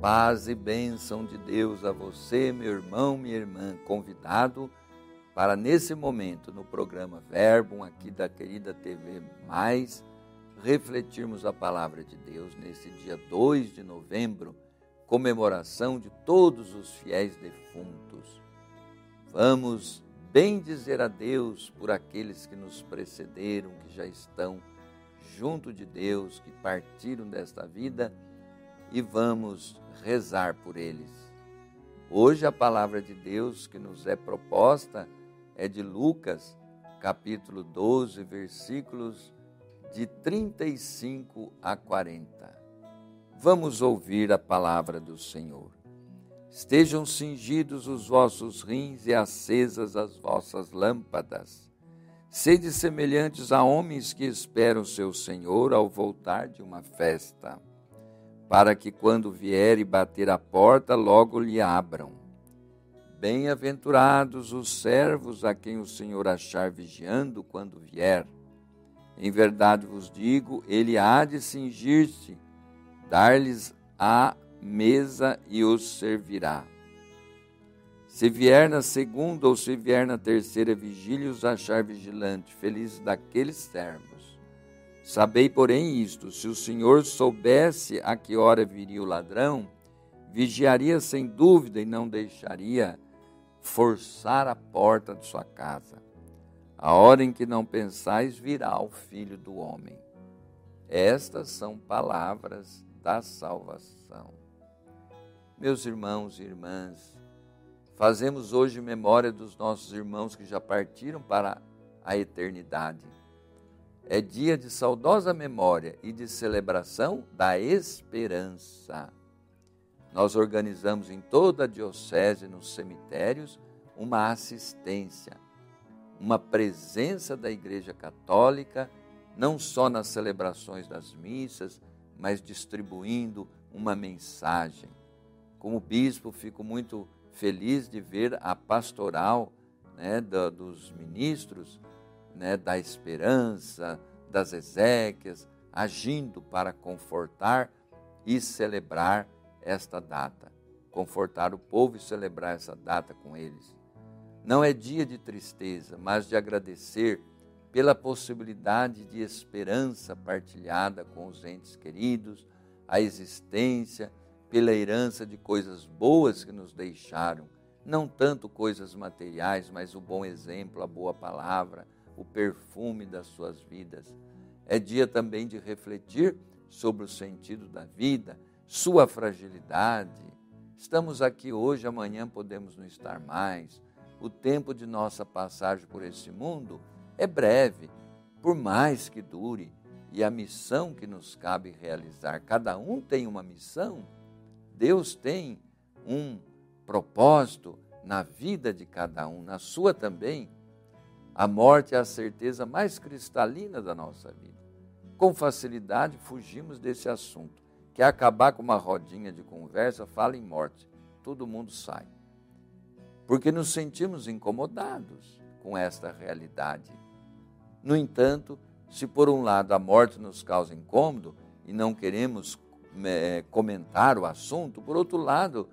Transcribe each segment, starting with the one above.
Paz e bênção de Deus a você, meu irmão, minha irmã, convidado para nesse momento no programa Verbo, aqui da querida TV Mais, refletirmos a palavra de Deus nesse dia 2 de novembro, comemoração de todos os fiéis defuntos. Vamos bem dizer a Deus por aqueles que nos precederam, que já estão junto de Deus, que partiram desta vida e vamos rezar por eles. Hoje a palavra de Deus que nos é proposta é de Lucas, capítulo 12, versículos de 35 a 40. Vamos ouvir a palavra do Senhor. Estejam cingidos os vossos rins e acesas as vossas lâmpadas. Sede semelhantes a homens que esperam seu Senhor ao voltar de uma festa, para que quando vier e bater a porta, logo lhe abram. Bem-aventurados os servos a quem o Senhor achar vigiando quando vier. Em verdade vos digo, ele há de cingir-se, dar-lhes a mesa e os servirá. Se vier na segunda ou se vier na terceira vigília, os achar vigilante, felizes daqueles servos. Sabei, porém, isto: se o Senhor soubesse a que hora viria o ladrão, vigiaria sem dúvida e não deixaria forçar a porta de sua casa. A hora em que não pensais, virá o filho do homem. Estas são palavras da salvação. Meus irmãos e irmãs, fazemos hoje memória dos nossos irmãos que já partiram para a eternidade. É dia de saudosa memória e de celebração da esperança. Nós organizamos em toda a diocese, nos cemitérios, uma assistência, uma presença da Igreja Católica, não só nas celebrações das missas, mas distribuindo uma mensagem como bispo, fico muito feliz de ver a pastoral né, dos ministros né, da esperança, das Ezequias, agindo para confortar e celebrar esta data. Confortar o povo e celebrar essa data com eles. Não é dia de tristeza, mas de agradecer pela possibilidade de esperança partilhada com os entes queridos, a existência pela herança de coisas boas que nos deixaram, não tanto coisas materiais, mas o bom exemplo, a boa palavra, o perfume das suas vidas. É dia também de refletir sobre o sentido da vida, sua fragilidade. Estamos aqui hoje, amanhã podemos não estar mais. O tempo de nossa passagem por esse mundo é breve, por mais que dure, e a missão que nos cabe realizar, cada um tem uma missão Deus tem um propósito na vida de cada um, na sua também. A morte é a certeza mais cristalina da nossa vida. Com facilidade fugimos desse assunto. Quer acabar com uma rodinha de conversa, fala em morte. Todo mundo sai. Porque nos sentimos incomodados com esta realidade. No entanto, se por um lado a morte nos causa incômodo e não queremos é, comentar o assunto, por outro lado,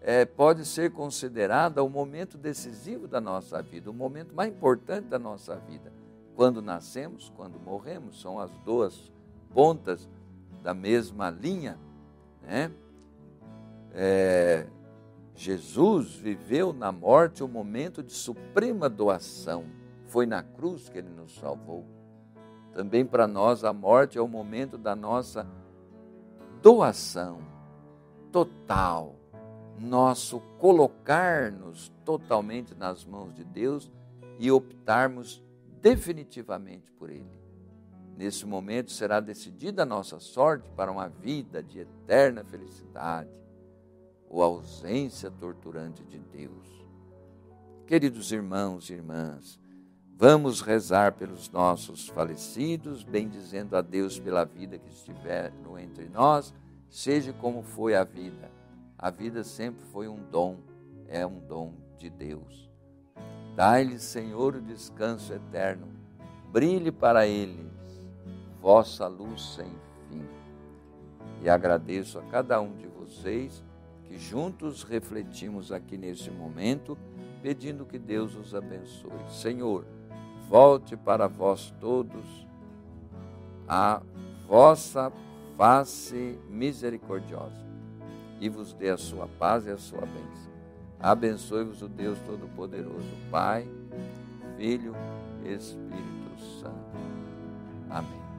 é, pode ser considerada o momento decisivo da nossa vida, o momento mais importante da nossa vida. Quando nascemos, quando morremos, são as duas pontas da mesma linha. Né? É, Jesus viveu na morte o momento de suprema doação. Foi na cruz que ele nos salvou. Também para nós a morte é o momento da nossa doação total, nosso colocar-nos totalmente nas mãos de Deus e optarmos definitivamente por Ele. Nesse momento será decidida a nossa sorte para uma vida de eterna felicidade ou ausência torturante de Deus. Queridos irmãos e irmãs, Vamos rezar pelos nossos falecidos, bendizendo a Deus pela vida que estiveram entre nós, seja como foi a vida. A vida sempre foi um dom, é um dom de Deus. Dai-lhes, Senhor, o descanso eterno, brilhe para eles vossa luz sem fim. E agradeço a cada um de vocês que juntos refletimos aqui neste momento, pedindo que Deus os abençoe. Senhor, volte para vós todos a vossa face misericordiosa e vos dê a sua paz e a sua bênção. Abençoe-vos o Deus Todo-Poderoso, Pai, Filho, Espírito Santo. Amém.